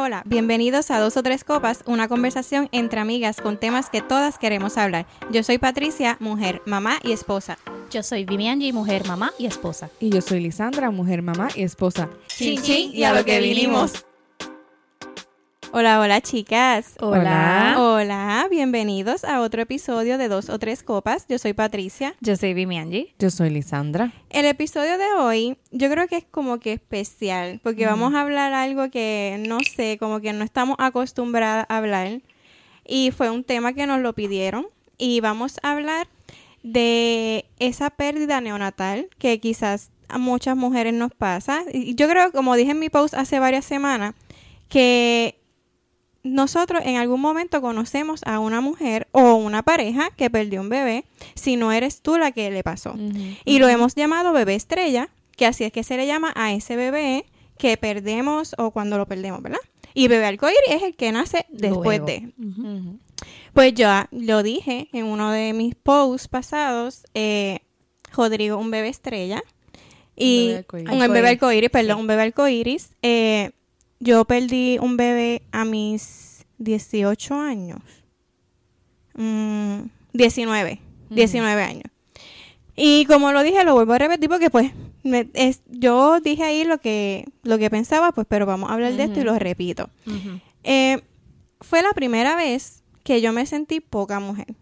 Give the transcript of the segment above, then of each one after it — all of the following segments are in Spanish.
Hola, hola, bienvenidos a Dos o Tres Copas, una conversación entre amigas con temas que todas queremos hablar. Yo soy Patricia, mujer, mamá y esposa. Yo soy Vivianji, mujer, mamá y esposa. Y yo soy Lisandra, mujer, mamá y esposa. Chin, chin, y a lo que vinimos. Hola, hola chicas. Hola. Hola, bienvenidos a otro episodio de Dos o Tres Copas. Yo soy Patricia. Yo soy Vivianji. Yo soy Lisandra. El episodio de hoy yo creo que es como que especial, porque vamos a hablar algo que no sé, como que no estamos acostumbradas a hablar. Y fue un tema que nos lo pidieron. Y vamos a hablar de esa pérdida neonatal que quizás a muchas mujeres nos pasa. Y yo creo, como dije en mi post hace varias semanas, que nosotros en algún momento conocemos a una mujer o una pareja que perdió un bebé, si no eres tú la que le pasó. Y lo hemos llamado bebé estrella, que así es que se le llama a ese bebé que perdemos o cuando lo perdemos, ¿verdad? Y bebé arcoíris es el que nace después Luego. de. Pues yo ah, lo dije en uno de mis posts pasados, eh, Rodrigo, un bebé estrella. Y bebé arcoíris. un bebé arcoíris, perdón, un bebé arcoíris. Eh, yo perdí un bebé a mis 18 años. Mm, 19, 19 años. Y como lo dije, lo vuelvo a repetir porque pues me- es, yo dije ahí lo que, lo que pensaba, pues pero vamos a hablar de esto y lo repito. Eh, fue la primera vez que yo me sentí poca mujer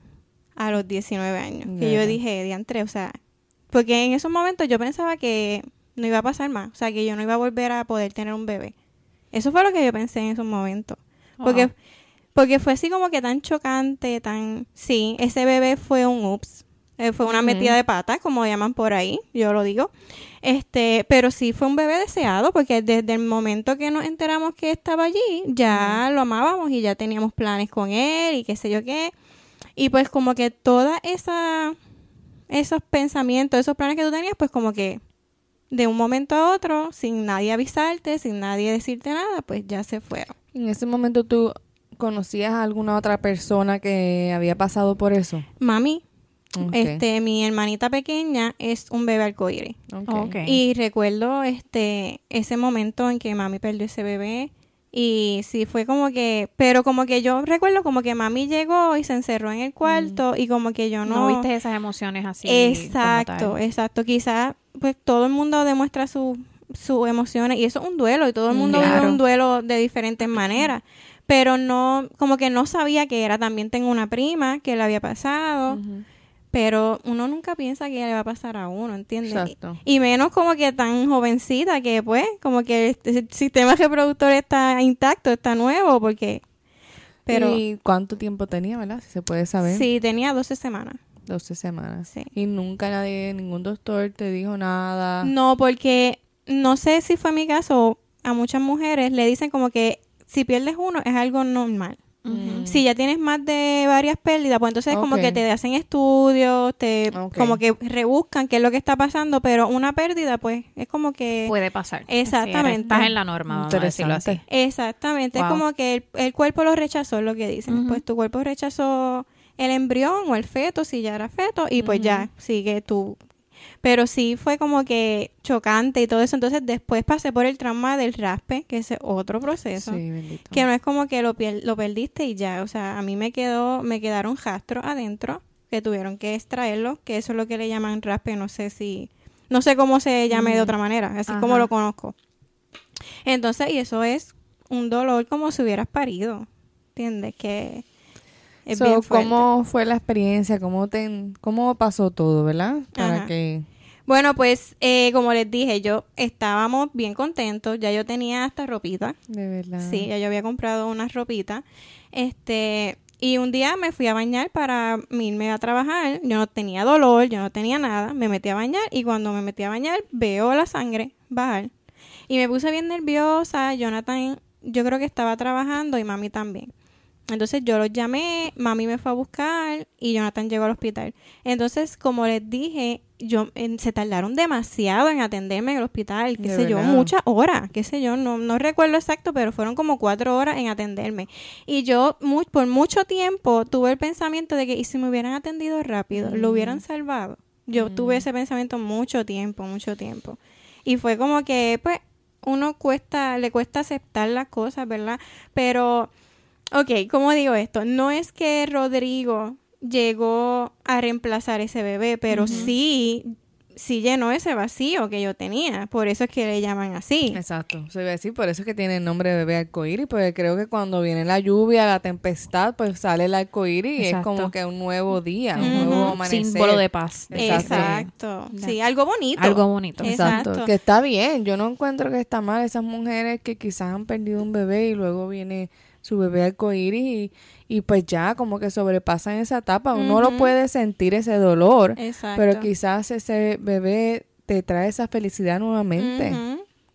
a los 19 años. Que yo dije, diantre, o sea, porque en esos momentos yo pensaba que no iba a pasar más, o sea, que yo no iba a volver a poder tener un bebé. Eso fue lo que yo pensé en esos momentos. Porque, Wow. porque fue así como que tan chocante, tan... Sí, ese bebé fue un ups. eh, fue una metida de patas, como llaman por ahí, yo lo digo. Este, pero sí fue un bebé deseado, porque desde el momento que nos enteramos que estaba allí, ya lo amábamos y ya teníamos planes con él y qué sé yo qué. Y pues como que toda esa esos pensamientos, esos planes que tú tenías, pues como que de un momento a otro, sin nadie avisarte, sin nadie decirte nada, pues ya se fueron. En ese momento tú conocías a alguna otra persona que había pasado por eso. Mami, este, mi hermanita pequeña es un bebé arcoíris. Ok. Ok. Y recuerdo este ese momento en que mami perdió ese bebé y sí fue como que, pero como que yo recuerdo como que mami llegó y se encerró en el cuarto y como que yo no, no, viste esas emociones así. exacto, exacto, quizás pues todo el mundo demuestra su- sus emociones y eso es un duelo y todo el mundo vive Claro. un duelo de diferentes maneras, pero no como que no sabía que era también tengo una prima que le había pasado. Pero uno nunca piensa que le va a pasar a uno, ¿entiendes? Exacto. Y, menos como que tan jovencita que pues, como que el, el sistema reproductor está intacto, está nuevo, porque... Pero ¿Y cuánto tiempo tenía, verdad? Si se puede saber. sí, tenía 12 semanas. 12 semanas. Sí. Y nunca nadie, ningún doctor te dijo nada. No, porque no sé si fue mi caso, a muchas mujeres le dicen como que si pierdes uno es algo normal. Si ya tienes más de varias pérdidas, pues entonces como Ok. que te hacen estudios, te como que rebuscan qué es lo que está pasando, pero una pérdida pues es como que Puede pasar. Exactamente. Sí, estás en la norma, vamos a decirlo así. Exactamente, es como que el, el cuerpo lo rechazó, es lo que dicen. Pues tu cuerpo rechazó el embrión o el feto, si ya era feto, y pues ya sigue tu... Pero sí fue como que chocante y todo eso. Entonces después pasé por el trauma del raspe, que es otro proceso. Sí. Que no es como que lo, pier- lo perdiste y ya. O sea, a mí me quedó, me quedaron rastros adentro que tuvieron que extraerlo, que eso es lo que le llaman raspe. No sé si, no sé cómo se llame de otra manera, así Ajá. como lo conozco. Entonces, y eso es un dolor como si hubieras parido. ¿Entiendes? Que es So, bien fuerte. ¿Cómo fue la experiencia? ¿Cómo, te, ¿Cómo pasó todo, verdad? Para Ajá. que... Bueno, pues, eh, como les dije, yo estábamos bien contentos. Ya yo tenía hasta ropita. De verdad. Sí, ya yo había comprado unas ropitas. Este, y un día me fui a bañar para irme a trabajar. Yo no tenía dolor, yo no tenía nada. Me metí a bañar y cuando me metí a bañar veo la sangre bajar. Y me puse bien nerviosa. Jonathan, yo creo que estaba trabajando y mami también. Entonces yo los llamé, mami me fue a buscar y Jonathan llegó al hospital. Entonces, como les dije, yo en- se tardaron demasiado en atenderme en el hospital, qué De sé yo, muchas horas, qué sé yo, no, no recuerdo exacto, pero fueron como cuatro horas en atenderme. Y yo mu- por mucho tiempo tuve el pensamiento de que, ¿y si me hubieran atendido rápido? ¿Lo hubieran salvado? Yo tuve ese pensamiento mucho tiempo, mucho tiempo. Y fue como que, pues, uno cuesta, le cuesta aceptar las cosas, ¿verdad? Pero, ok, ¿cómo digo esto? No es que Rodrigo llegó a reemplazar ese bebé, pero sí sí llenó ese vacío que yo tenía. Por eso es que le llaman así. Exacto. Se iba a decir, por eso es que tiene el nombre de bebé arcoíris, porque creo que cuando viene la lluvia, la tempestad, pues sale el arcoíris y es como que un nuevo día, un nuevo amanecer. Símbolo de paz. Exacto. Sí, algo bonito. Algo bonito. Exacto. Que está bien. Yo no encuentro que está mal esas mujeres que quizás han perdido un bebé y luego viene su bebé arcoíris y, y pues ya como que sobrepasan esa etapa. Uno lo puede sentir ese dolor, pero quizás ese bebé te trae esa felicidad nuevamente.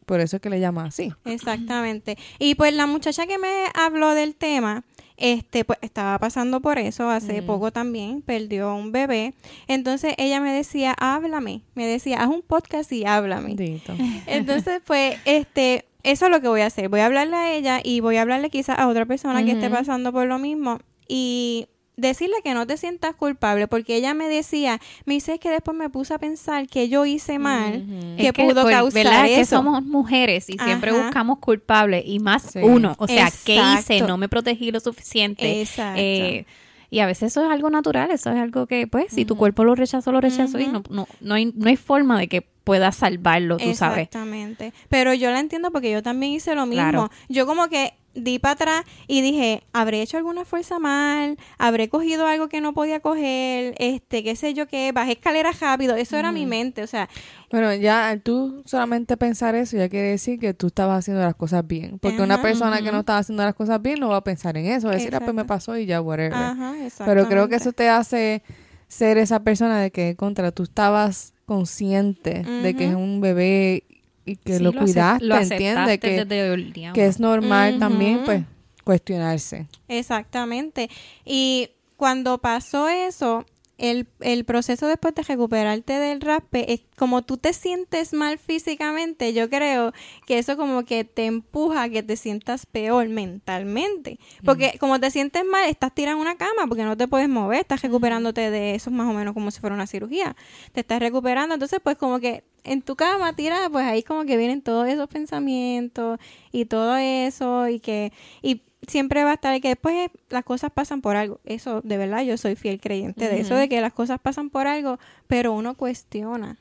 Por eso es que le llama así. Exactamente. Y pues la muchacha que me habló del tema, este, pues estaba pasando por eso hace poco también, perdió un bebé. Entonces ella me decía, háblame. Me decía, haz un podcast y háblame. Entonces, pues, este, eso es lo que voy a hacer. Voy a hablarle a ella y voy a hablarle quizás a otra persona que esté pasando por lo mismo y decirle que no te sientas culpable porque ella me decía, me dice que después me puse a pensar que yo hice mal, que, pudo causar ¿verdad? eso. que somos mujeres y siempre buscamos culpables y más uno, o sea, ¿qué hice? No me protegí lo suficiente. Exacto. Eh, y a veces eso es algo natural, eso es algo que, pues, si tu cuerpo lo rechazó, lo rechazó y no, no, no, hay, no hay forma de que pueda salvarlo, tú sabes. Exactamente. Pero yo la entiendo porque yo también hice lo mismo. Yo como que di para atrás y dije, ¿habré hecho alguna fuerza mal? ¿Habré cogido algo que no podía coger? Este, qué sé yo qué, bajé escaleras rápido. Eso era mi mente, o sea. Bueno, ya tú solamente pensar eso ya quiere decir que tú estabas haciendo las cosas bien. Porque una persona que no estaba haciendo las cosas bien no va a pensar en eso. Va a decir, ah, pues me pasó y ya, whatever. Ajá, Pero creo que eso te hace ser esa persona de que contra tú estabas consciente de que es un bebé y que lo, cuidaste, entiende que, que es normal también pues cuestionarse. Exactamente. Y cuando pasó eso, el, el, proceso después de recuperarte del raspe, es como tú te sientes mal físicamente, yo creo que eso como que te empuja a que te sientas peor mentalmente. Porque como te sientes mal, estás tirando una cama porque no te puedes mover, estás recuperándote de eso más o menos como si fuera una cirugía. Te estás recuperando, entonces pues como que en tu cama tirada, pues ahí como que vienen todos esos pensamientos y todo eso y que... Y siempre va a estar que después las cosas pasan por algo. Eso, de verdad, yo soy fiel creyente de eso, de que las cosas pasan por algo, pero uno cuestiona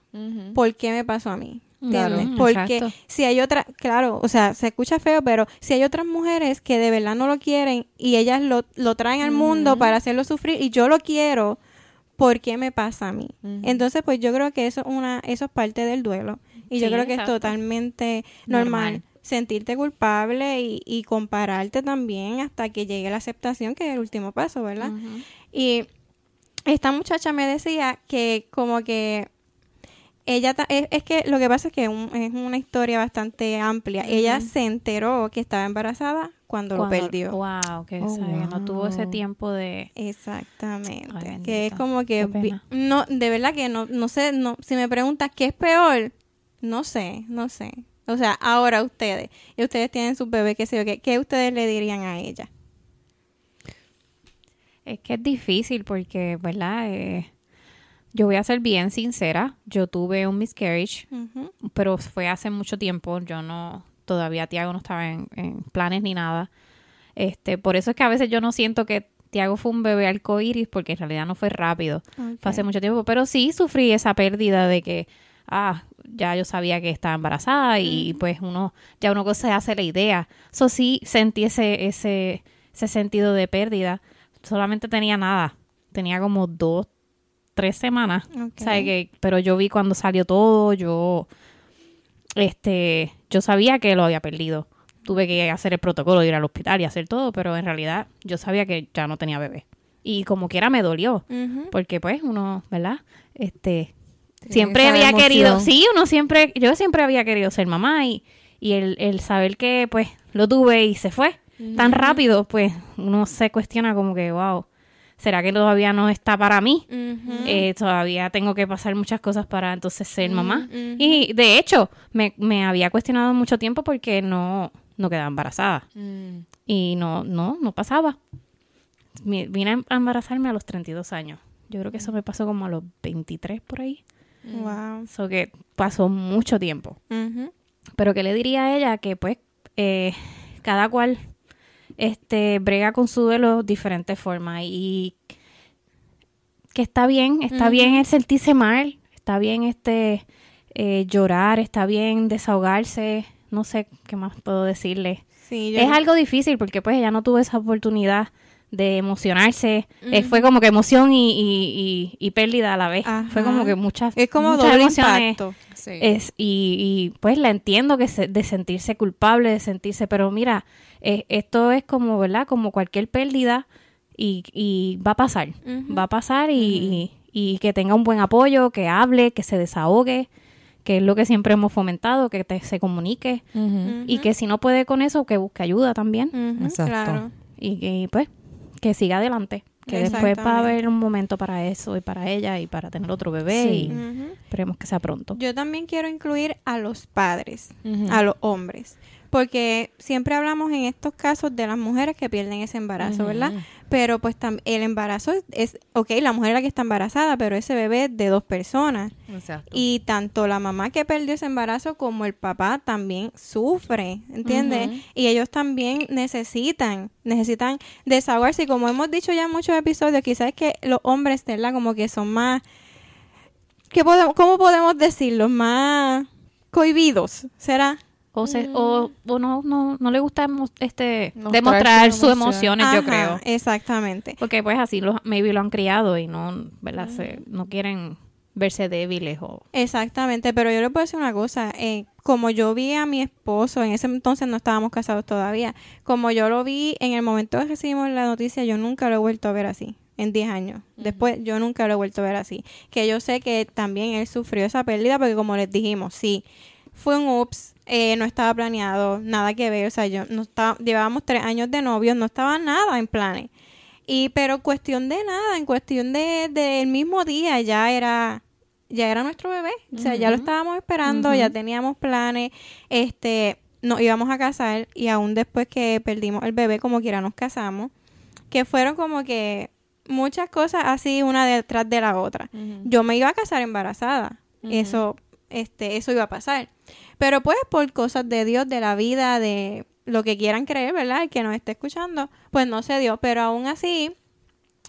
por qué me pasó a mí. Porque si hay otra, claro, o sea, se escucha feo, pero si hay otras mujeres que de verdad no lo quieren y ellas lo, lo traen al mundo para hacerlo sufrir y yo lo quiero, ¿por qué me pasa a mí? Entonces, pues yo creo que eso, una, eso es parte del duelo. Y yo creo que es totalmente normal sentirte culpable y, compararte también hasta que llegue la aceptación, que es el último paso, ¿verdad? Y esta muchacha me decía que como que ella es, que lo que pasa es que es una historia bastante amplia. Ella se enteró que estaba embarazada cuando, lo perdió. Wow, que oh, no tuvo ese tiempo de Exactamente. que es como que no de verdad que no no sé, no si me preguntas qué es peor, no sé, no sé. O sea, ahora ustedes, y ustedes tienen su bebé, qué sé yo, ¿qué, ¿qué ustedes le dirían a ella? Es que es difícil porque, ¿verdad? Eh, yo voy a ser bien sincera. Yo tuve un miscarriage, pero fue hace mucho tiempo. Yo no, todavía Tiago no estaba en, planes ni nada. Este, por eso es que a veces yo no siento que Tiago fue un bebé arcoíris, porque en realidad no fue rápido. Fue hace mucho tiempo. Pero sí sufrí esa pérdida de que, ah, ya yo sabía que estaba embarazada y pues uno, ya uno se hace la idea. Eso sí sentí ese, ese, ese sentido de pérdida. Solamente tenía nada. Tenía como dos, tres semanas. que, pero yo vi cuando salió todo, yo, este, yo sabía que lo había perdido. Tuve que hacer el protocolo, ir al hospital y hacer todo, pero en realidad yo sabía que ya no tenía bebé. Y como quiera me dolió, porque pues uno, ¿verdad? Este, siempre había querido, sí, uno siempre, yo siempre había querido ser mamá y, y el, el saber que pues lo tuve y se fue tan rápido, pues uno se cuestiona como que, wow, ¿será que todavía no está para mí? Eh, todavía tengo que pasar muchas cosas para entonces ser mamá. Y de hecho, me, me, había cuestionado mucho tiempo porque no, no quedaba embarazada. Mm. Y no, no, no pasaba. Vine a embarazarme a los 32 años. Yo creo que eso me pasó como a los 23 por ahí. Wow. Eso que pasó mucho tiempo. Pero que le diría a ella que pues eh, cada cual este brega con su duelo de diferentes formas y que está bien, está bien el sentirse mal, está bien este eh, llorar, está bien desahogarse, no sé qué más puedo decirle. es algo difícil porque pues ella no tuvo esa oportunidad de emocionarse. Eh, fue como que emoción y, y, pérdida a la vez. Fue como que muchas, es como muchas emociones. Es, y, pues la entiendo que de sentirse culpable, de sentirse, pero mira, eh, esto es como, ¿verdad? Como cualquier pérdida y, y va a pasar. Va a pasar y, y, que tenga un buen apoyo, que hable, que se desahogue que es lo que siempre hemos fomentado, que te, se comunique y que si no puede con eso, que busque ayuda también. Exacto. Y, pues que siga adelante. Que después va a haber un momento para eso y para ella y para tener otro bebé y esperemos que sea pronto. Yo también quiero incluir a los padres, a los hombres porque siempre hablamos en estos casos de las mujeres que pierden ese embarazo, ¿verdad? Pero pues el embarazo es, ok, la mujer es la que está embarazada, pero ese bebé es de dos personas. Exacto. Y tanto la mamá que perdió ese embarazo como el papá también sufre, ¿entiendes? Y ellos también necesitan, necesitan desahogarse. Y como hemos dicho ya en muchos episodios, quizás es que los hombres, ¿verdad? Como que son más... ¿qué podemos, ¿Cómo podemos decirlo? Más cohibidos, ¿será? O, se, o, o, no, no, no le gusta este demostrar sus emociones, yo creo. Exactamente. Porque pues así los, maybe lo han criado y no, ¿verdad? no quieren verse débiles o... Exactamente, pero yo le puedo decir una cosa, eh, como yo vi a mi esposo, en ese entonces no estábamos casados todavía, como yo lo vi en el momento que recibimos la noticia, yo nunca lo he vuelto a ver así en 10 años. Después yo nunca lo he vuelto a ver así. Que yo sé que también él sufrió esa pérdida porque como les dijimos, sí, fue un ups, eh, no estaba planeado, nada que ver, o sea, yo no estaba, llevábamos tres años de novios, no estaba nada en planes. Y, pero cuestión de nada, en cuestión de del mismo día ya era, ya era nuestro bebé, o sea, ya lo estábamos esperando, ya teníamos planes, este, nos íbamos a casar y aún después que perdimos el bebé, como quiera nos casamos, que fueron como que muchas cosas así una detrás de la otra. Yo me iba a casar embarazada, eso, este, eso iba a pasar. Pero pues por cosas de Dios, de la vida, de lo que quieran creer, ¿verdad? El que nos esté escuchando, pues no se dio. Pero aún así,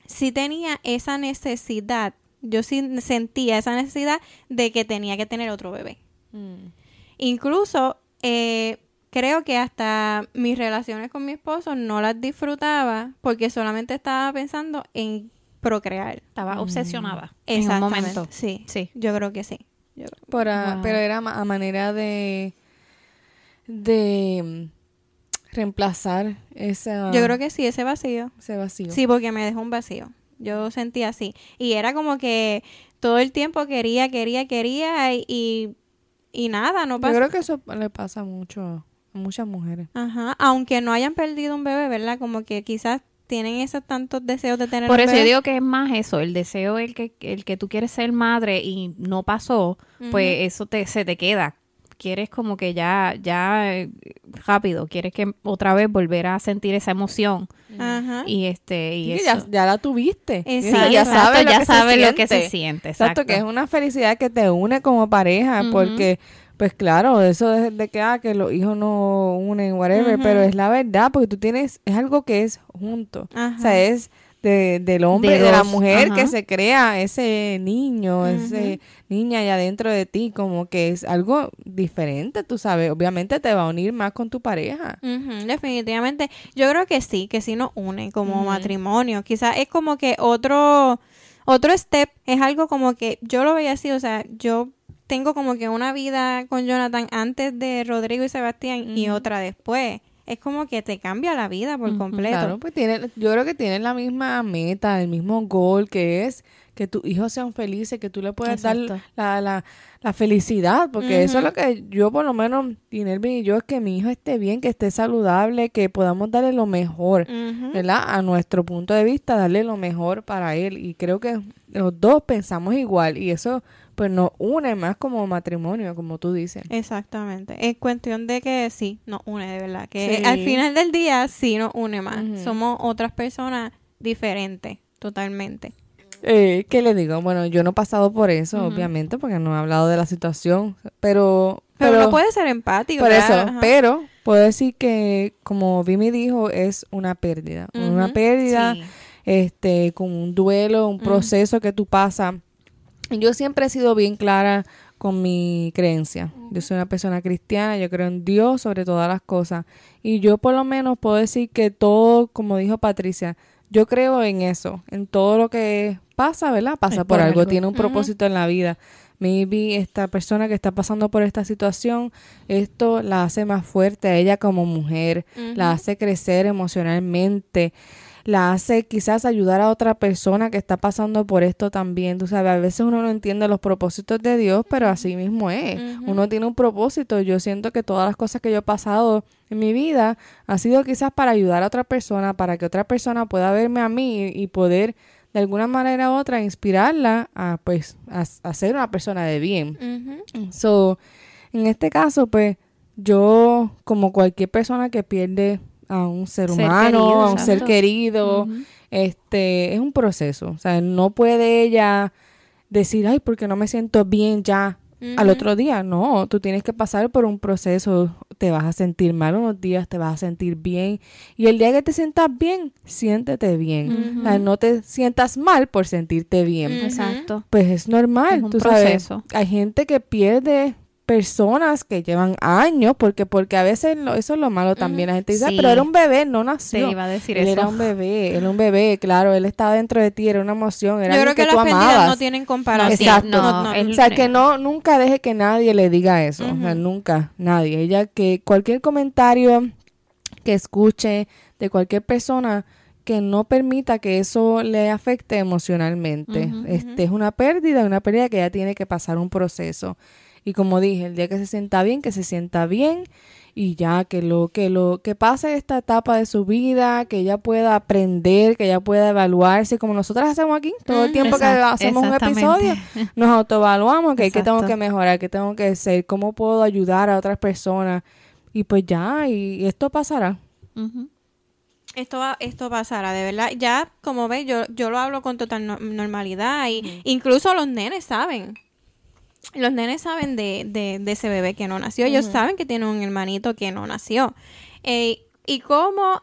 sí tenía esa necesidad. Yo sí sentía esa necesidad de que tenía que tener otro bebé. Mm. Incluso eh, creo que hasta mis relaciones con mi esposo no las disfrutaba porque solamente estaba pensando en procrear. Estaba obsesionada en un momento. Sí, sí, yo creo que sí. Pero era a manera de, de mm, reemplazar esa... Yo creo que sí, ese vacío. Ese vacío. Sí, porque me dejó un vacío. Yo sentía así. Y era como que todo el tiempo quería, quería, quería y, y nada, no pasa. Yo creo que eso le pasa mucho a muchas mujeres. Ajá, aunque no hayan perdido un bebé, ¿verdad? Como que quizás tienen esos tantos deseos de tener Por eso yo digo que es más eso, el deseo el que el que tú quieres ser madre y no pasó, pues eso te se te queda. Quieres como que ya ya eh, rápido, quieres que otra vez volver a sentir esa emoción. Ajá. Y este y eso. Ya, la tuviste. Exacto. ya sabes, lo, ya que sabes lo que se siente. Exacto. que es una felicidad que te une como pareja porque pues claro, eso de, que, ah, que los hijos no unen, whatever, pero es la verdad, porque tú tienes, es algo que es junto. O sea, es de, del hombre, de, la mujer que se crea ese niño, ese niña allá dentro de ti, como que es algo diferente, tú sabes. Obviamente te va a unir más con tu pareja. definitivamente. Yo creo que sí, que sí nos une como matrimonio. Quizás es como que otro, otro step, es algo como que yo lo veía así, o sea, yo tengo como que una vida con Jonathan antes de Rodrigo y Sebastián y otra después. Es como que te cambia la vida por completo. Claro, pues tiene, yo creo que tienen la misma meta, el mismo goal que es que tus hijos sean felices, que tú le puedas dar la, la, la, felicidad, porque eso es lo que yo por lo menos, Tinervin y yo, es que mi hijo esté bien, que esté saludable, que podamos darle lo mejor, ¿verdad? A nuestro punto de vista, darle lo mejor para él. Y creo que los dos pensamos igual y eso pues nos une más como matrimonio, como tú dices. Exactamente. Es cuestión de que sí, nos une de verdad. Que al final del día sí nos une más. Somos otras personas diferentes, totalmente. Eh, ¿Qué le digo? Bueno, yo no he pasado por eso, obviamente, porque no he hablado de la situación, pero... Pero, no puede ser empático. Por eso, pero puedo decir que, como Vimi dijo, es una pérdida. Una pérdida, este, con un duelo, un proceso que tú pasas. Yo siempre he sido bien clara con mi creencia. Yo soy una persona cristiana, yo creo en Dios sobre todas las cosas. Y yo por lo menos puedo decir que todo, como dijo Patricia, yo creo en eso, en todo lo que pasa, ¿verdad? Pasa por, algo, tiene un propósito en la vida. Maybe esta persona que está pasando por esta situación, esto la hace más fuerte a ella como mujer, la hace crecer emocionalmente la hace quizás ayudar a otra persona que está pasando por esto también. Tú sabes, a veces uno no entiende los propósitos de Dios, pero así mismo es. Uno tiene un propósito. Yo siento que todas las cosas que yo he pasado en mi vida ha sido quizás para ayudar a otra persona, para que otra persona pueda verme a mí y poder de alguna manera u otra inspirarla a pues a, ser una persona de bien. So, en este caso, pues yo como cualquier persona que pierde a un ser, humano, a un ser querido. Este, es un proceso. O sea, no puede ella decir, ay, porque no me siento bien ya al otro día. No, tú tienes que pasar por un proceso. Te vas a sentir mal unos días, te vas a sentir bien. Y el día que te sientas bien, siéntete bien. O sea, no te sientas mal por sentirte bien. Exacto. Pues es normal. Es un proceso. hay gente que pierde personas que llevan años, porque porque a veces eso es lo malo también. La gente dice, pero era un bebé, no nació. iba a decir él era un bebé, era un bebé, claro, él estaba dentro de ti, era una emoción, era Yo creo que, las tú no tienen comparación. Exacto. No, o sea, que no, nunca deje que nadie le diga eso, o sea, nunca, nadie. Ella que cualquier comentario que escuche de cualquier persona que no permita que eso le afecte emocionalmente. este es una pérdida, una pérdida que ella tiene que pasar un proceso. Y como dije, el día que se sienta bien, que se sienta bien. Y ya que lo que lo que pase esta etapa de su vida, que ella pueda aprender, que ella pueda evaluarse como nosotras hacemos aquí, todo el tiempo que hacemos un episodio, nos autoevaluamos, que qué tengo que mejorar, qué tengo que hacer, cómo puedo ayudar a otras personas. Y pues ya y, esto pasará. Esto va, esto pasará, de verdad. Ya, como ves, yo, yo lo hablo con total normalidad y incluso los nenes saben los nenes saben de, de, de ese bebé que no nació. Ellos saben que tiene un hermanito que no nació. Eh, y como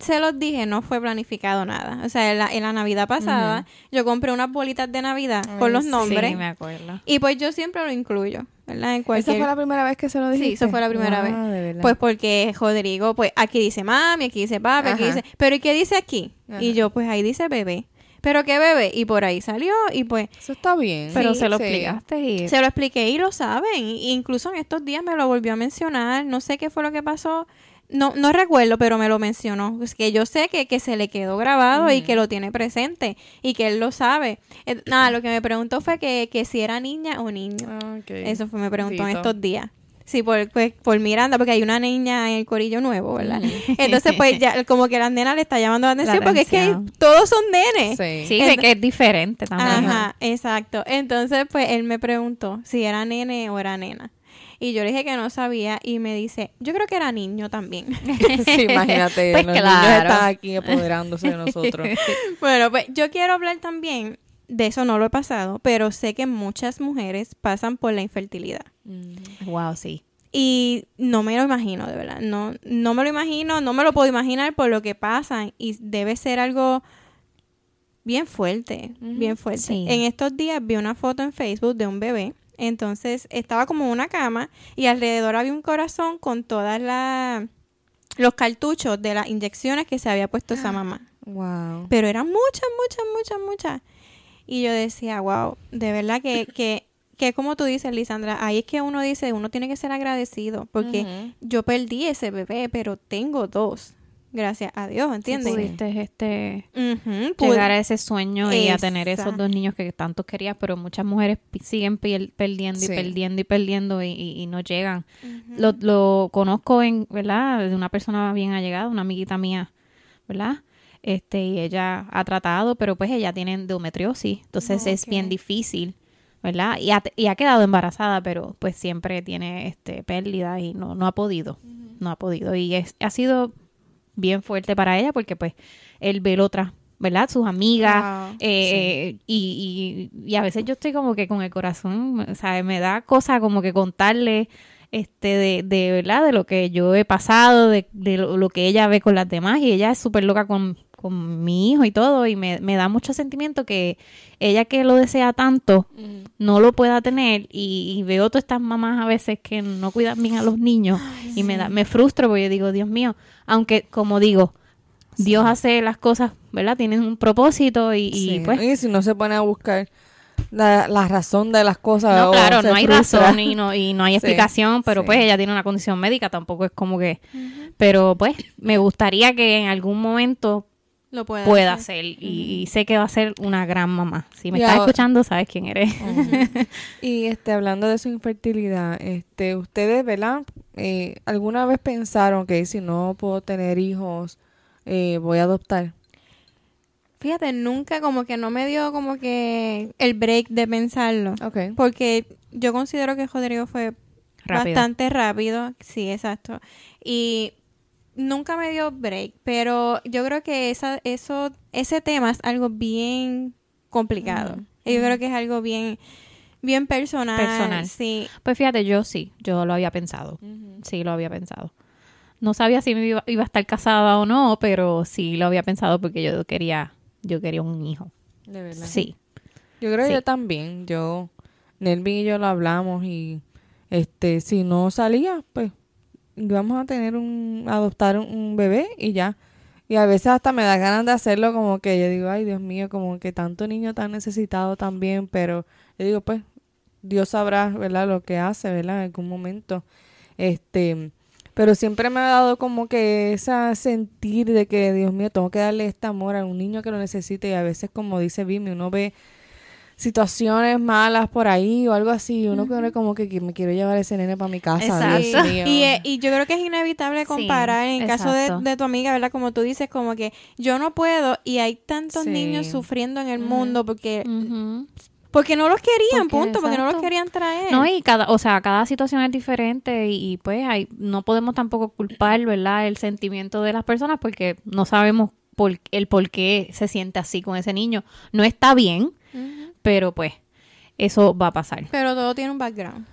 se los dije, no fue planificado nada. O sea, en la, en la Navidad pasada, yo compré unas bolitas de Navidad con los nombres. Sí, me acuerdo. Y pues yo siempre lo incluyo, ¿verdad? En cualquier... ¿Esa fue la primera vez que se lo dije? Sí, esa fue la primera vez. Pues porque Rodrigo, pues aquí dice mami, aquí dice papi, aquí dice... Pero ¿y qué dice aquí? Y yo, pues ahí dice bebé pero qué bebé. Y por ahí salió y pues... Eso está bien. Pero se lo explicaste y... Se lo expliqué y lo saben. incluso en estos días me lo volvió a mencionar. No sé qué fue lo que pasó. No, no recuerdo, pero me lo mencionó. Es que yo sé que, que se le quedó grabado y que lo tiene presente y que él lo sabe. Eh, nada, lo que me preguntó fue que, que si era niña o niño. Ah, Eso fue, me preguntó en estos días. Sí, por, pues, por Miranda, porque hay una niña en el corillo nuevo, ¿verdad? Entonces, pues ya como que la nena le está llamando la atención, porque es que todos son nenes. Sí, que es diferente también. Ajá, exacto. Entonces, pues él me preguntó si era nene o era nena. Y yo le dije que no sabía y me dice, yo creo que era niño también. sí, imagínate, pues los niños están aquí apoderándose de nosotros. bueno, pues yo quiero hablar también, de eso no lo he pasado, pero sé que muchas mujeres pasan por la infertilidad. Wow, mm. sí. Y no me lo imagino, de verdad. No, no me lo imagino, no me lo puedo imaginar por lo que pasa. Y debe ser algo bien fuerte, bien fuerte. En estos días vi una foto en Facebook de un bebé. Entonces estaba como en una cama y alrededor había un corazón con todas las los cartuchos de las inyecciones que se había puesto esa mamá. Wow. Pero eran muchas, muchas, muchas, muchas. Y yo decía, wow, de verdad que, que que como tú dices, Lisandra, ahí es que uno dice, uno tiene que ser agradecido, porque yo perdí ese bebé, pero tengo dos. Gracias a Dios, ¿entiendes? Sí, pudiste este, llegar a ese sueño y a tener esos dos niños que tanto querías, pero muchas mujeres siguen perdiendo y perdiendo y perdiendo y, no llegan. lo, lo, conozco en, ¿verdad? De una persona bien allegada, una amiguita mía, ¿verdad? Este, y ella ha tratado, pero pues ella tiene endometriosis, entonces es bien difícil ¿verdad? Y ha, y ha quedado embarazada, pero pues siempre tiene este pérdida y no, no ha podido, no ha podido. Y es, ha sido bien fuerte para ella porque pues el ver otra ¿verdad? Sus amigas. Eh, y, y, y, a veces yo estoy como que con el corazón, o sea, me da cosa como que contarle este de, de verdad de lo que yo he pasado de, de lo, que ella ve con las demás y ella es súper loca con, con, mi hijo y todo y me, me, da mucho sentimiento que ella que lo desea tanto no lo pueda tener y, veo todas estas mamás a veces que no cuidan bien a los niños y me da me frustro porque yo digo Dios mío aunque como digo Dios hace las cosas, ¿verdad? Tienen un propósito y, y pues... Y si no se pone a buscar la, la, razón de las cosas. No, claro, no hay razón y no, y no hay explicación, pero pues ella tiene una condición médica, tampoco es como que... Pero pues me gustaría que en algún momento lo pueda, hacer, y, sé que va a ser una gran mamá. Si me estás escuchando, sabes quién eres. y este hablando de su infertilidad, este ustedes, ¿verdad? Eh, ¿Alguna vez pensaron que si no puedo tener hijos, eh, voy a adoptar? Fíjate, nunca como que no me dio como que el break de pensarlo. Porque yo considero que Rodrigo fue bastante rápido. Sí, exacto. Y nunca me dio break, pero yo creo que esa, eso, ese tema es algo bien complicado. Yo creo que es algo bien, bien personal. Personal. Sí. Pues fíjate, yo sí, yo lo había pensado. Sí, lo había pensado. No sabía si me iba, iba, a estar casada o no, pero sí lo había pensado porque yo quería yo quería un hijo. De verdad. Sí. Yo creo que yo también. Yo, Nelvin y yo lo hablamos y este, si no salía, pues íbamos a tener un, adoptar un, bebé y ya. Y a veces hasta me da ganas de hacerlo como que yo digo, ay Dios mío, como que tanto niño tan necesitado también, pero yo digo, pues Dios sabrá, ¿verdad? Lo que hace, ¿verdad? En algún momento. Este, pero siempre me ha dado como que esa sentir de que, Dios mío, tengo que darle este amor a un niño que lo necesite y a veces, como dice Vimi, uno ve situaciones malas por ahí o algo así, uno uh como que, me quiero llevar ese nene para mi casa. Dios mío. Y, eh, y, yo creo que es inevitable comparar en el caso de, tu amiga, ¿verdad? Como tú dices, como que yo no puedo y hay tantos niños sufriendo en el mundo porque porque no los querían, punto, porque no los querían traer. No, y cada, o sea, cada situación es diferente y, pues hay, no podemos tampoco culpar, ¿verdad? El sentimiento de las personas porque no sabemos por, el por qué se siente así con ese niño. No está bien, pero pues eso va a pasar. Pero todo tiene un background.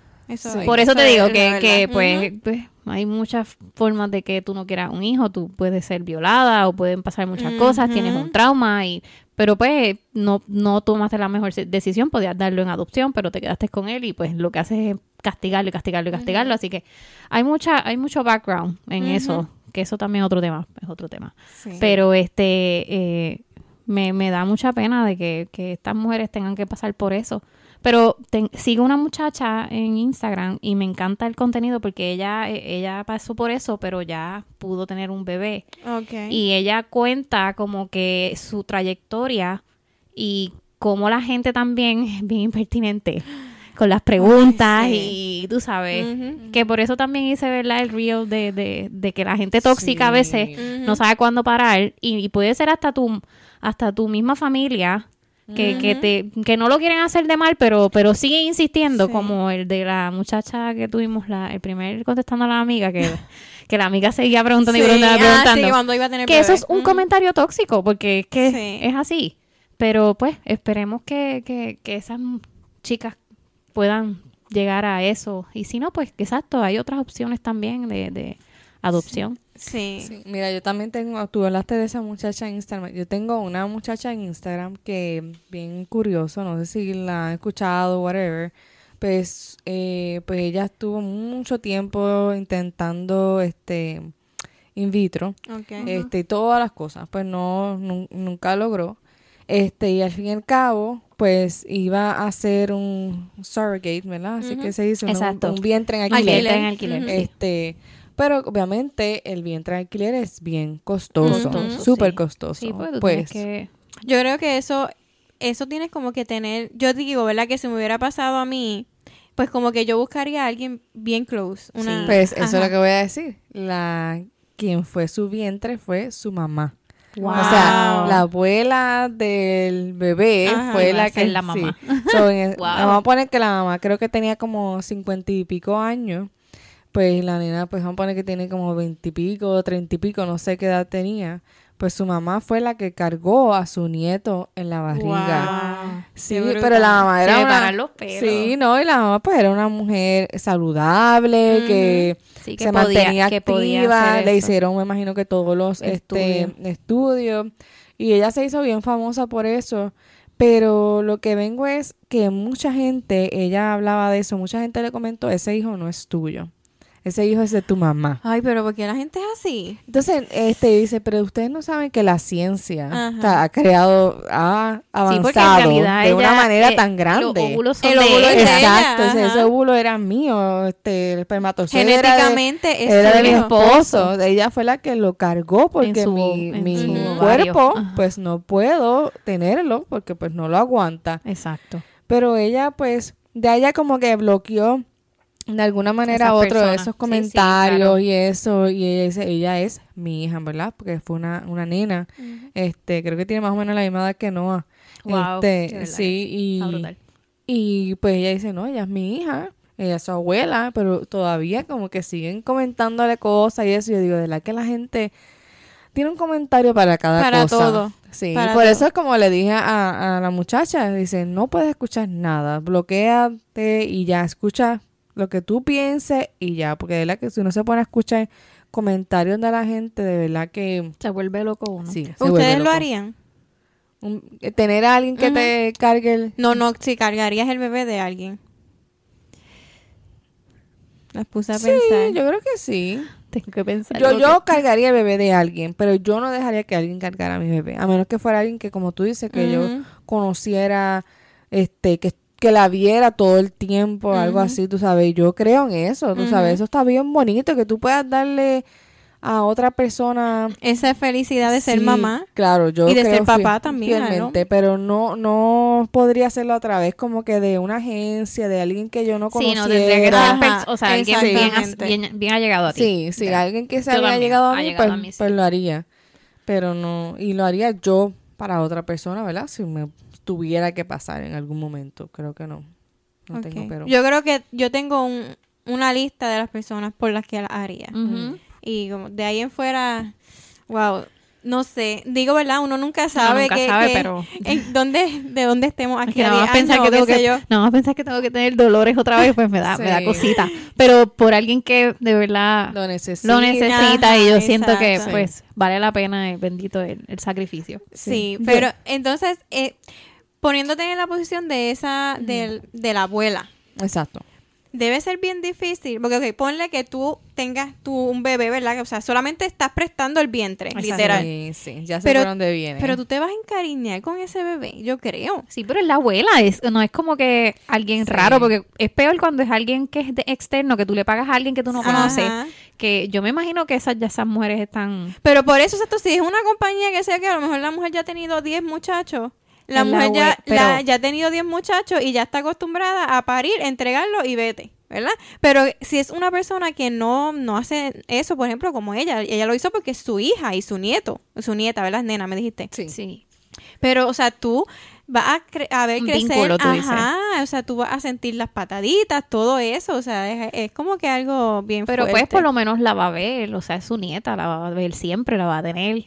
Por eso te digo que, que pues, pues, hay muchas formas de que tú no quieras un hijo, tú puedes ser violada o pueden pasar muchas cosas, tienes un trauma y pero pues no, no tomaste la mejor decisión, podías darlo en adopción, pero te quedaste con él y pues lo que haces es castigarlo y castigarlo y castigarlo. Así que hay mucha, hay mucho background en eso, que eso también es otro tema, es otro tema. Pero este eh, me, me da mucha pena de que, que estas mujeres tengan que pasar por eso. Pero sigo una muchacha en Instagram y me encanta el contenido porque ella, e, ella pasó por eso, pero ya pudo tener un bebé. Y ella cuenta como que su trayectoria y cómo la gente también es bien impertinente con las preguntas y tú sabes que por eso también hice ¿verdad? el reel de, de, de que la gente tóxica a veces no sabe cuándo parar y, y, puede ser hasta tu hasta tu misma familia que, que, te, que no lo quieren hacer de mal, pero, pero siguen insistiendo, como el de la muchacha que tuvimos, la, el primer contestando a la amiga, que, que la amiga seguía preguntando y preguntando. ah, preguntando. que eso es un comentario tóxico, porque es que es así. Pero pues esperemos que, que, que esas chicas puedan llegar a eso. Y si no, pues exacto, hay otras opciones también de, de adopción. Sí. Mira, yo también tengo, tú hablaste de esa muchacha en Instagram. Yo tengo una muchacha en Instagram que, bien curioso, no sé si la han escuchado, whatever. Pues, eh, pues ella estuvo mucho tiempo intentando este in vitro, este, y todas las cosas, pues no, nunca logró. Este, y al fin y al cabo, pues iba a hacer un surrogate, ¿verdad? Así que se dice, un, vientre en alquiler. en alquiler. Este, pero obviamente el vientre de alquiler es bien costoso, súper costoso. Sí, pues, pues yo creo que eso, eso tienes como que tener, yo digo, ¿verdad? Que si me hubiera pasado a mí, pues como que yo buscaría a alguien bien close. Una... Pues eso es lo que voy a decir. La quien fue su vientre fue su mamá. Wow. O sea, la abuela del bebé fue la que la mamá. Vamos a poner que la mamá creo que tenía como cincuenta y pico años pues la nena, pues vamos a poner que tiene como veintipico, treinta y pico, no sé qué edad tenía. Pues su mamá fue la que cargó a su nieto en la barriga. Sí, pero la mamá era una, los pelos. Sí, no, y la mamá pues era una mujer saludable que se mantenía activa, le hicieron, me imagino que todos los este estudios y ella se hizo bien famosa por eso. Pero lo que vengo es que mucha gente, ella hablaba de eso, mucha gente le comentó, ese hijo no es tuyo. Ese hijo es de tu mamá. Ay, pero ¿por qué la gente es así? Entonces, este dice, pero ustedes no saben que la ciencia ha creado, ha avanzado de una manera tan grande. el óvulo Exacto, ese, óvulo era mío, este, el espermatozoide Genéticamente era de, mi esposo. Ella fue la que lo cargó porque mi, mi cuerpo, pues no puedo tenerlo porque pues no lo aguanta. Exacto. Pero ella, pues, de allá como que bloqueó de alguna manera otro de esos comentarios y eso y ella dice ella es mi hija verdad porque fue una, una nena. Este creo que tiene más o menos la misma edad que Noah. Este sí y y pues ella dice no ella es mi hija ella es su abuela pero todavía como que siguen comentándole cosas y eso. Y yo digo de la que la gente tiene un comentario para cada cosa. Para todo. Sí, por eso es como le dije a, a la muchacha, dice, no puedes escuchar nada, bloqueate y ya escucha lo que tú pienses y ya, porque de verdad que si uno se pone a escuchar comentarios de la gente, de verdad que... Se vuelve loco uno. Sí, ¿Ustedes lo harían? Eh, tener a alguien que te cargue el... No, no, si cargarías el bebé de alguien. Las puse a pensar. Sí, yo creo que sí. Tengo que pensar. Yo, yo cargaría el bebé de alguien, pero yo no dejaría que alguien cargara a mi bebé. A menos que fuera alguien que, como tú dices, que yo conociera, este, que que la viera todo el tiempo, algo así, tú sabes. Yo creo en eso, tú sabes. Eso está bien bonito, que tú puedas darle a otra persona esa felicidad de ser mamá claro yo y de ser papá también pero no no podría hacerlo otra vez como que de una agencia de alguien que yo no conociera sí, no tendría que ser o sea alguien bien, bien, ha llegado a ti. Sí sí alguien que se haya llegado a mí, pues, pues, lo haría pero no y lo haría yo para otra persona verdad si me tuviera que pasar en algún momento. Creo que no. no tengo, pero... Yo creo que yo tengo un, una lista de las personas por las que la haría. Y como de ahí en fuera, wow, no sé, digo verdad, uno nunca sabe, que, pero en dónde, de dónde estemos aquí. no a pensar que tengo que, no a pensar que tengo que tener dolores otra vez, pues me da, me da cosita. Pero por alguien que de verdad lo necesita, lo necesita y yo siento que pues vale la pena, el bendito el, sacrificio. Sí, pero entonces eh, poniéndote en la posición de esa, de, de la abuela. Exacto debe ser bien difícil, porque ok, ponle que tú tengas tú un bebé, ¿verdad? O sea, solamente estás prestando el vientre, literal. Sí, sí, ya sé por dónde viene. Pero tú te vas a encariñar con ese bebé, yo creo. Sí, pero es la abuela, es, no es como que alguien raro, porque es peor cuando es alguien que es de externo, que tú le pagas a alguien que tú no conoces. Que yo me imagino que esas ya esas mujeres están... Pero por eso, esto si es una compañía que sea que a lo mejor la mujer ya ha tenido 10 muchachos la mujer ya, ya ha tenido 10 muchachos y ya está acostumbrada a parir, entregarlo y vete. ¿verdad? Pero si es una persona que no, no hace eso, por ejemplo, como ella, ella lo hizo porque es su hija y su nieto, su nieta, ¿verdad? Nena, me dijiste. Sí. sí. Pero, o sea, tú vas a, a ver crecer, ajá, o sea, tú vas a sentir las pataditas, todo eso, o sea, es, como que algo bien Pero pues por lo menos la va a ver, o sea, es su nieta, la va a ver siempre, la va a tener.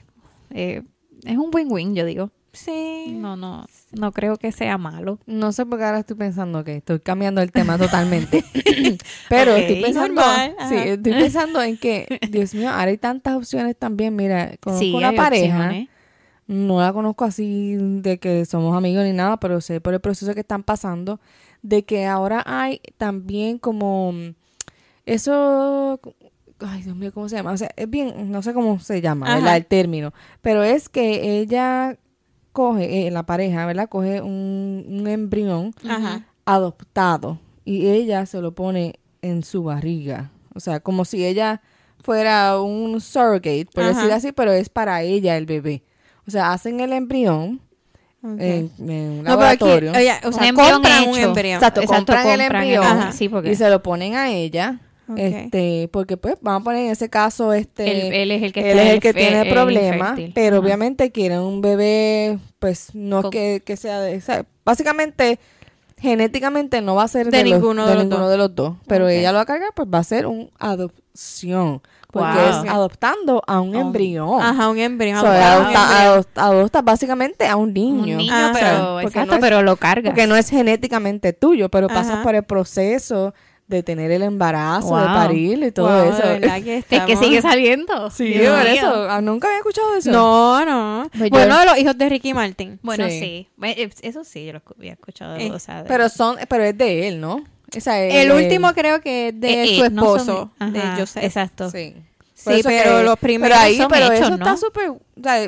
Eh, es un win-win, yo digo. Sí. No, no, no creo que sea malo. No sé por qué ahora estoy pensando que estoy cambiando el tema totalmente. Pero estoy pensando, sí, estoy pensando en que, Dios mío, ahora hay tantas opciones también. Mira, conozco una pareja. No la conozco así de que somos amigos ni nada, pero sé por el proceso que están pasando. De que ahora hay también como eso ay Dios mío, ¿cómo se llama? O sea, es bien, no sé cómo se llama, ¿verdad? El término, pero es que ella coge, eh, la pareja, ¿verdad? Coge un, embrión adoptado y ella se lo pone en su barriga. O sea, como si ella fuera un surrogate, por decir así, pero es para ella el bebé. O sea, hacen el embrión en, un laboratorio. o sea, compran un embrión. Exacto, compran, el embrión y se lo ponen a ella este, porque pues vamos a poner en ese caso este él, es el que, él es el que tiene el problema, pero obviamente quiere un bebé pues no que, que sea de, básicamente genéticamente no va a ser de, ninguno, de, los, ninguno dos. de los dos, pero ella lo va a cargar pues va a ser una adopción. Porque es adoptando a un embrión. Ajá, un embrión. adopta, básicamente a un niño. Un niño, pero, exacto, pero lo cargas. Porque no es genéticamente tuyo, pero pasas por el proceso de tener el embarazo, de parir y todo eso. Que es que sigue saliendo. Sí, por eso. Ah, nunca había escuchado eso. No, no. Pues bueno, los hijos de Ricky Martin. Bueno, sí. Eh, eso sí, yo lo había escuchado. Eh, pero son, pero es de él, ¿no? el último creo que es de eh, su esposo, de Joseph. Exacto. Sí. Sí, pero los primeros pero ahí, pero eso está súper,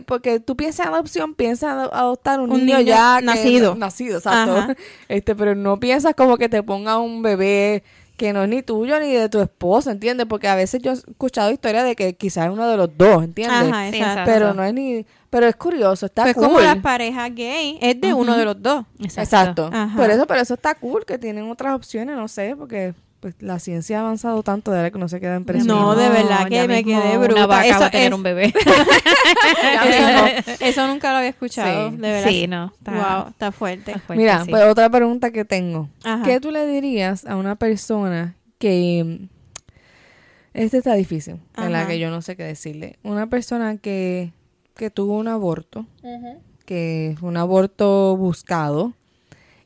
porque tú piensas en adopción, piensas en adoptar un, niño, ya nacido, nacido, exacto. Este, pero no piensas como que te ponga un bebé que no es ni tuyo ni de tu esposo, ¿entiendes? Porque a veces yo he escuchado historias de que quizás es uno de los dos, ¿entiendes? Ajá, exacto. Pero no es ni... Pero es curioso, está pues como las parejas gay, es de uno de los dos. Exacto. Por eso, pero eso está cool, que tienen otras opciones, no sé, porque pues la ciencia ha avanzado tanto de verdad que no se queda en presión. No, de verdad que me quedé bruta. Una eso, a tener un bebé. eso, nunca lo había escuchado, sí. de verdad. Sí, no. Está, wow, está fuerte. Mira, pues otra pregunta que tengo. ¿Qué tú le dirías a una persona que... Este está difícil, en la que yo no sé qué decirle. Una persona que, que tuvo un aborto, que es un aborto buscado,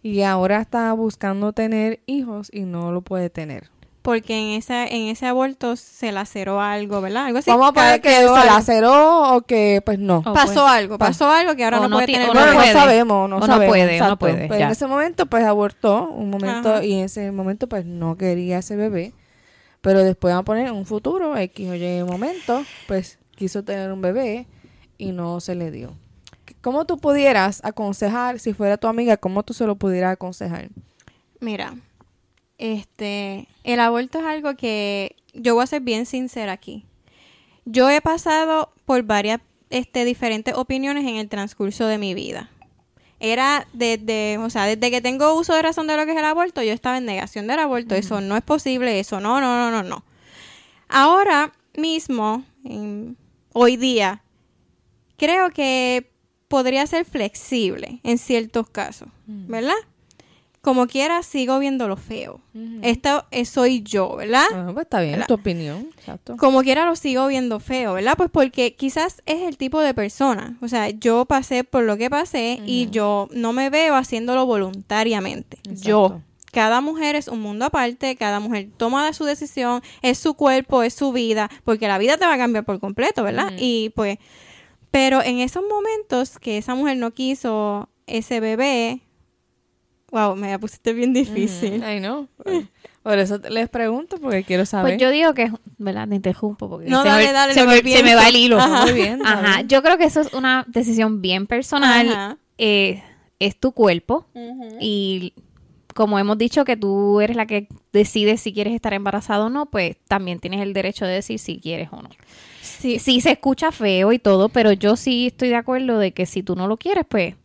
y ahora está buscando tener hijos y no lo puede tener. Porque en esa en ese aborto se laceró algo, ¿verdad? Algo así. Vamos a poner que se laceró o que pues no. pasó algo, pasó algo que ahora no, puede tener. No, no, sabemos, no, sabemos. puede, no puede. Pues en ese momento pues abortó, un momento y en ese momento pues no quería ese bebé. Pero después vamos a poner un futuro, X o Y momento, pues quiso tener un bebé y no se le dio. ¿Cómo tú pudieras aconsejar, si fuera tu amiga, cómo tú se lo pudieras aconsejar? Mira, este, el aborto es algo que yo voy a ser bien sincera aquí. Yo he pasado por varias este, diferentes opiniones en el transcurso de mi vida. Era desde, o sea, desde que tengo uso de razón de lo que es el aborto, yo estaba en negación del aborto. Eso no es posible, eso no, no, no, no, no. Ahora mismo, hoy día, creo que podría ser flexible en ciertos casos, mm. ¿verdad? Como quiera, sigo viendo lo feo. Esto soy yo, ¿verdad? Ah, pues está bien, tu opinión. Exacto. Como quiera, lo sigo viendo feo, ¿verdad? Pues porque quizás es el tipo de persona. O sea, yo pasé por lo que pasé y yo no me veo haciéndolo voluntariamente. Yo. Cada mujer es un mundo aparte, cada mujer toma su decisión, es su cuerpo, es su vida, porque la vida te va a cambiar por completo, ¿verdad? Y pues pero en esos momentos que esa mujer no quiso ese bebé, wow, me la pusiste bien difícil. Ay, no. Por eso les pregunto, porque quiero saber. Pues yo digo que, ¿verdad? Te interrumpo porque no, dale, dale, se, me, va el hilo. Muy bien. Ajá. Yo creo que eso es una decisión bien personal. Eh, es tu cuerpo y como hemos dicho que tú eres la que decides si quieres estar embarazada o no, pues también tienes el derecho de decir si quieres o no. Sí. sí se escucha feo y todo, pero yo sí estoy de acuerdo de que si tú no lo quieres, pues,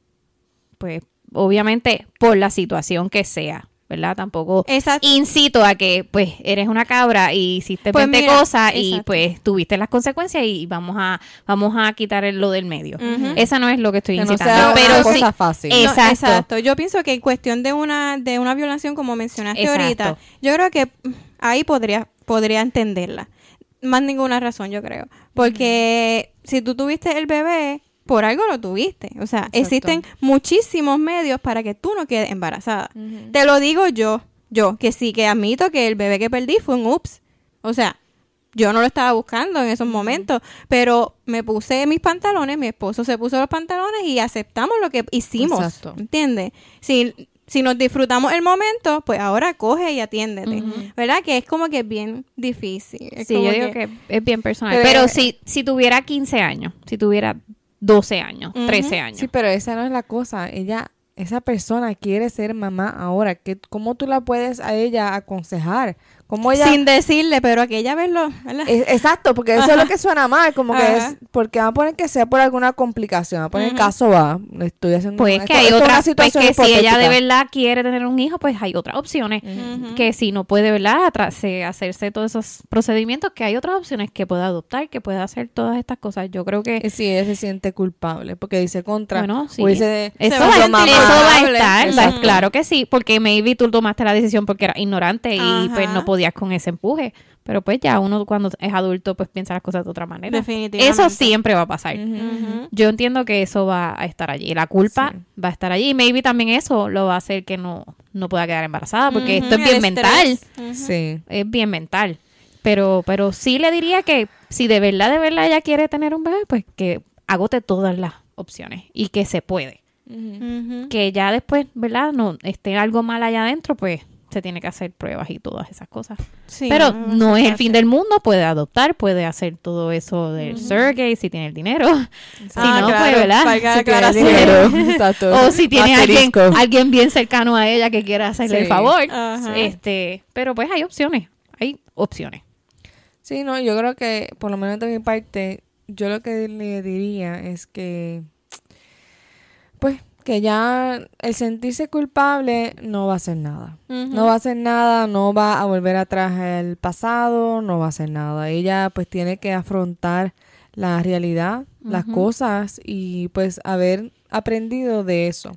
pues obviamente por la situación que sea. ¿verdad? Tampoco incito a que, pues, eres una cabra y hiciste pues 20 cosas y, pues, tuviste las consecuencias y vamos a vamos a quitar lo del medio. Esa no es lo que estoy incitando. pero cosa fácil. Exacto. Yo pienso que en cuestión de una de una violación, como mencionaste ahorita, yo creo que ahí podría podría entenderla. Más ninguna razón, yo creo. Porque si tú tuviste el bebé, por algo lo tuviste. O sea, existen muchísimos medios para que tú no quedes embarazada. Te lo digo yo, yo, que sí, que admito que el bebé que perdí fue un ups. O sea, yo no lo estaba buscando en esos momentos, pero me puse mis pantalones, mi esposo se puso los pantalones y aceptamos lo que hicimos. Exacto. ¿Entiendes? Si si nos disfrutamos el momento, pues ahora coge y atiéndete. ¿Verdad? Que es como que es bien difícil. sí, yo digo que es bien personal. Pero, si, si tuviera 15 años, si tuviera 12 años, 13 años. Sí, pero esa no es la cosa. Ella, esa persona quiere ser mamá ahora. ¿Qué, ¿Cómo tú la puedes a ella aconsejar? Sin decirle, pero aquella vez lo... exacto, porque eso es lo que suena mal, como que es... Porque va a poner que sea por alguna complicación, va a poner el caso va, estoy haciendo... Pues que hay otra situación pues que si ella de verdad quiere tener un hijo, pues hay otras opciones. Que si no puede, ¿verdad? hacerse todos esos procedimientos, que hay otras opciones que pueda adoptar, que pueda hacer todas estas cosas. Yo creo que... Sí, ella se siente culpable, porque dice contra... Bueno, sí. Dice, eso, va, a estar, claro que sí, porque maybe tú tomaste la decisión porque era ignorante y pues no podía podías con ese empuje. Pero pues ya uno cuando es adulto pues piensa las cosas de otra manera. Definitivamente. Eso siempre va a pasar. Yo entiendo que eso va a estar allí. La culpa va a estar allí. Y maybe también eso lo va a hacer que no, no pueda quedar embarazada porque esto es bien mental. Sí. Es bien mental. Pero, pero sí le diría que si de verdad, de verdad ella quiere tener un bebé, pues que agote todas las opciones y que se puede. Que ya después, ¿verdad? No esté algo mal allá adentro, pues se tiene que hacer pruebas y todas esas cosas. Pero no, es el fin del mundo, puede adoptar, puede hacer todo eso del uh si tiene el dinero. si ah, no, pues, ¿verdad? Si dinero. o si tiene alguien, alguien bien cercano a ella que quiera hacerle el favor. Este, pero pues hay opciones, hay opciones. Sí, no, yo creo que por lo menos de mi parte, yo lo que le diría es que que ya el sentirse culpable no va a hacer nada. No va a hacer nada, no va a volver atrás el pasado, no va a hacer nada. Ella pues tiene que afrontar la realidad, las cosas y pues haber aprendido de eso.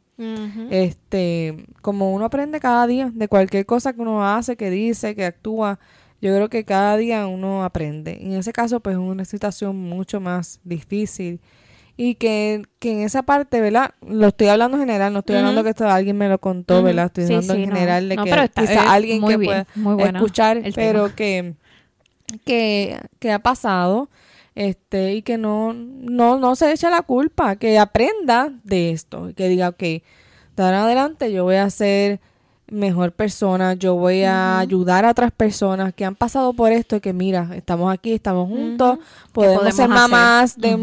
Este, como uno aprende cada día de cualquier cosa que uno hace, que dice, que actúa, yo creo que cada día uno aprende. En ese caso pues es una situación mucho más difícil y que, que, en esa parte, ¿verdad? Lo estoy hablando en general, no estoy hablando que esto alguien me lo contó, ¿verdad? Estoy hablando en general de que quizá alguien que pueda escuchar, pero que, que, que ha pasado este y que no, no, no se eche la culpa, que aprenda de esto, que diga, ok, de ahora en adelante yo voy a ser mejor persona, yo voy a ayudar a otras personas que han pasado por esto y que mira, estamos aquí, estamos juntos, podemos, ser mamás de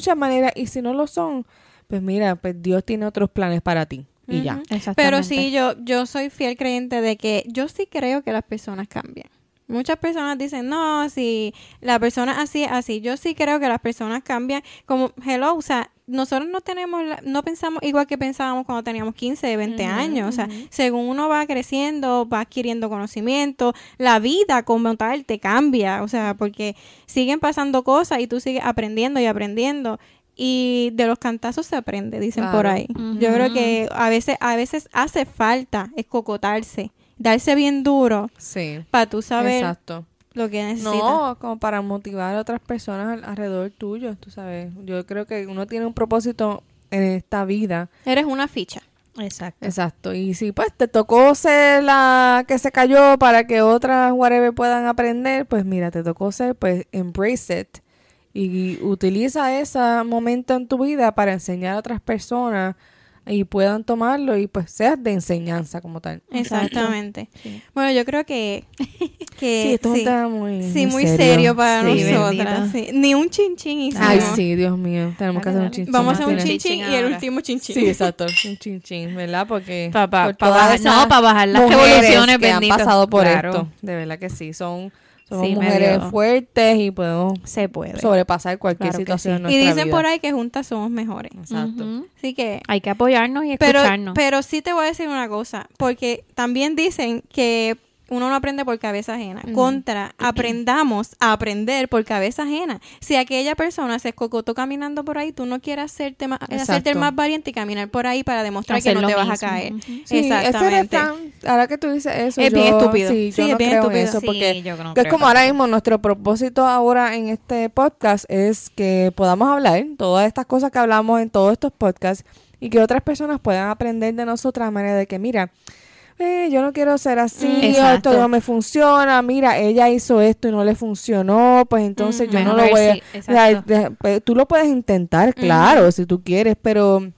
muchas maneras y si no lo son, pues mira, pues Dios tiene otros planes para ti y ya. Pero sí, yo, yo soy fiel creyente de que yo sí creo que las personas cambian. Muchas personas dicen, no, si la persona así, así. Yo sí creo que las personas cambian. Como, hello, o sea, nosotros no tenemos, no pensamos igual que pensábamos cuando teníamos 15, 20 años. O sea, según uno va creciendo, va adquiriendo conocimiento, la vida como tal te cambia. O sea, porque siguen pasando cosas y tú sigues aprendiendo y aprendiendo. Y de los cantazos se aprende, dicen por ahí. Yo creo que a veces, a veces hace falta escocotarse darse bien duro. Sí. Para tú saber Exacto. Lo que necesitas. No, como para motivar a otras personas alrededor tuyo, tú sabes. Yo creo que uno tiene un propósito en esta vida. Eres una ficha. Exacto. Exacto. Y si pues te tocó ser la que se cayó para que otras whatever puedan aprender, pues mira, te tocó ser, pues embrace it. Y utiliza ese momento en tu vida para enseñar a otras personas y puedan tomarlo y pues sea de enseñanza como tal. Exactamente. Bueno, yo creo que, que sí, esto es muy, sí, muy serio, para nosotras. Ni un chinchín hicimos. Ay, sí, Dios mío, tenemos que hacer un chinchín. Vamos a hacer un chinchín y el último chinchín. Sí, exacto, un chinchín, ¿verdad? Porque pa, pa, bajar, no, para bajar las revoluciones que han pasado por esto. De verdad que sí, son somos mujeres fuertes y podemos se puede. sobrepasar cualquier situación. y dicen por ahí que juntas somos mejores. Exacto. Así que hay que apoyarnos y escucharnos. Pero, pero sí te voy a decir una cosa, porque también dicen que uno no aprende por cabeza ajena. Contra, aprendamos a aprender por cabeza ajena. Si aquella persona se escocotó caminando por ahí, tú no quieres hacerte más, hacerte más valiente y caminar por ahí para demostrar que no te vas a caer. Exactamente. ahora que tú dices eso, es bien estúpido. Sí, yo no creo eso porque es como ahora mismo nuestro propósito ahora en este podcast es que podamos hablar todas estas cosas que hablamos en todos estos podcasts y que otras personas puedan aprender de nosotras a manera de que, mira, eh, yo no quiero ser así, esto no me funciona, mira, ella hizo esto y no le funcionó, pues entonces yo no lo voy a... Pues, tú lo puedes intentar, claro, si tú quieres, pero...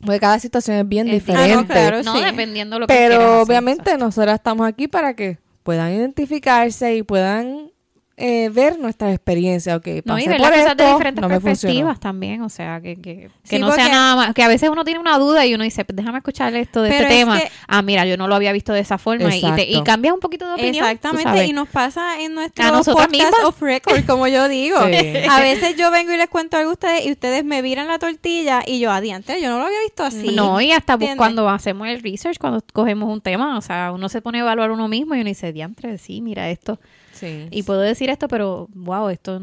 Porque cada situación es bien diferente. no, dependiendo lo que Pero obviamente nosotras estamos aquí para que puedan identificarse y puedan eh, ver nuestra experiencia, ok, no, y ver las cosas de diferentes perspectivas también, o sea, que, que, que no sea nada más, que a veces uno tiene una duda y uno dice, pues déjame escuchar esto de este tema, ah, mira, yo no lo había visto de esa forma y, te, y cambias un poquito de opinión. Exactamente, y nos pasa en nuestro podcast of record, como yo digo. A veces yo vengo y les cuento algo a ustedes y ustedes me viran la tortilla y yo, adiante, yo no lo había visto así. No, y hasta cuando hacemos el research, cuando cogemos un tema, o sea, uno se pone a evaluar uno mismo y uno dice, diantre, sí, mira esto y puedo decir esto, pero wow, esto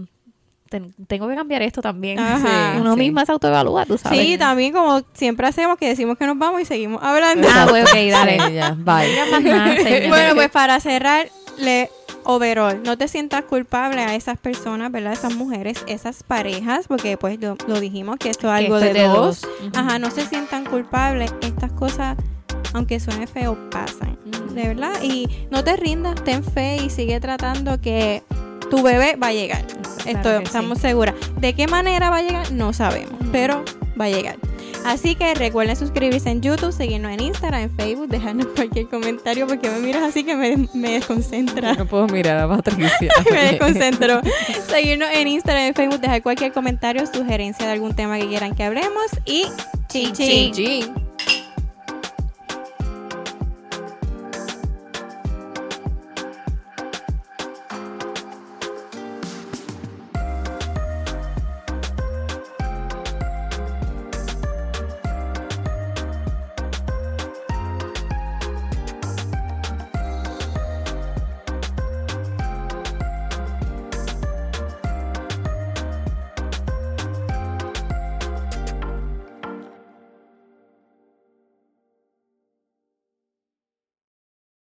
tengo que cambiar esto también. Uno misma se autoevalúa, tú sabes. Sí, también como siempre hacemos que decimos que nos vamos y seguimos hablando. Ah, pues, ok, dale. ya, bye. bueno, pues para cerrar, le overall, no te sientas culpable a esas personas, ¿verdad? Esas mujeres, esas parejas, porque pues lo, dijimos que esto es algo de, dos. Ajá, no se sientan culpables. Estas cosas, aunque suene feo, pasan. De verdad. Y no te rindas, ten fe y sigue tratando que tu bebé va a llegar. Esto estamos seguras. ¿De qué manera va a llegar? No sabemos, pero va a llegar. Así que recuerden suscribirse en YouTube, seguirnos en Instagram, en Facebook, dejarnos cualquier comentario porque me miras así que me, me desconcentra. No puedo mirar a Patricia. me desconcentro. seguirnos en Instagram, en Facebook, dejar cualquier comentario, sugerencia de algún tema que quieran que hablemos y ching ching.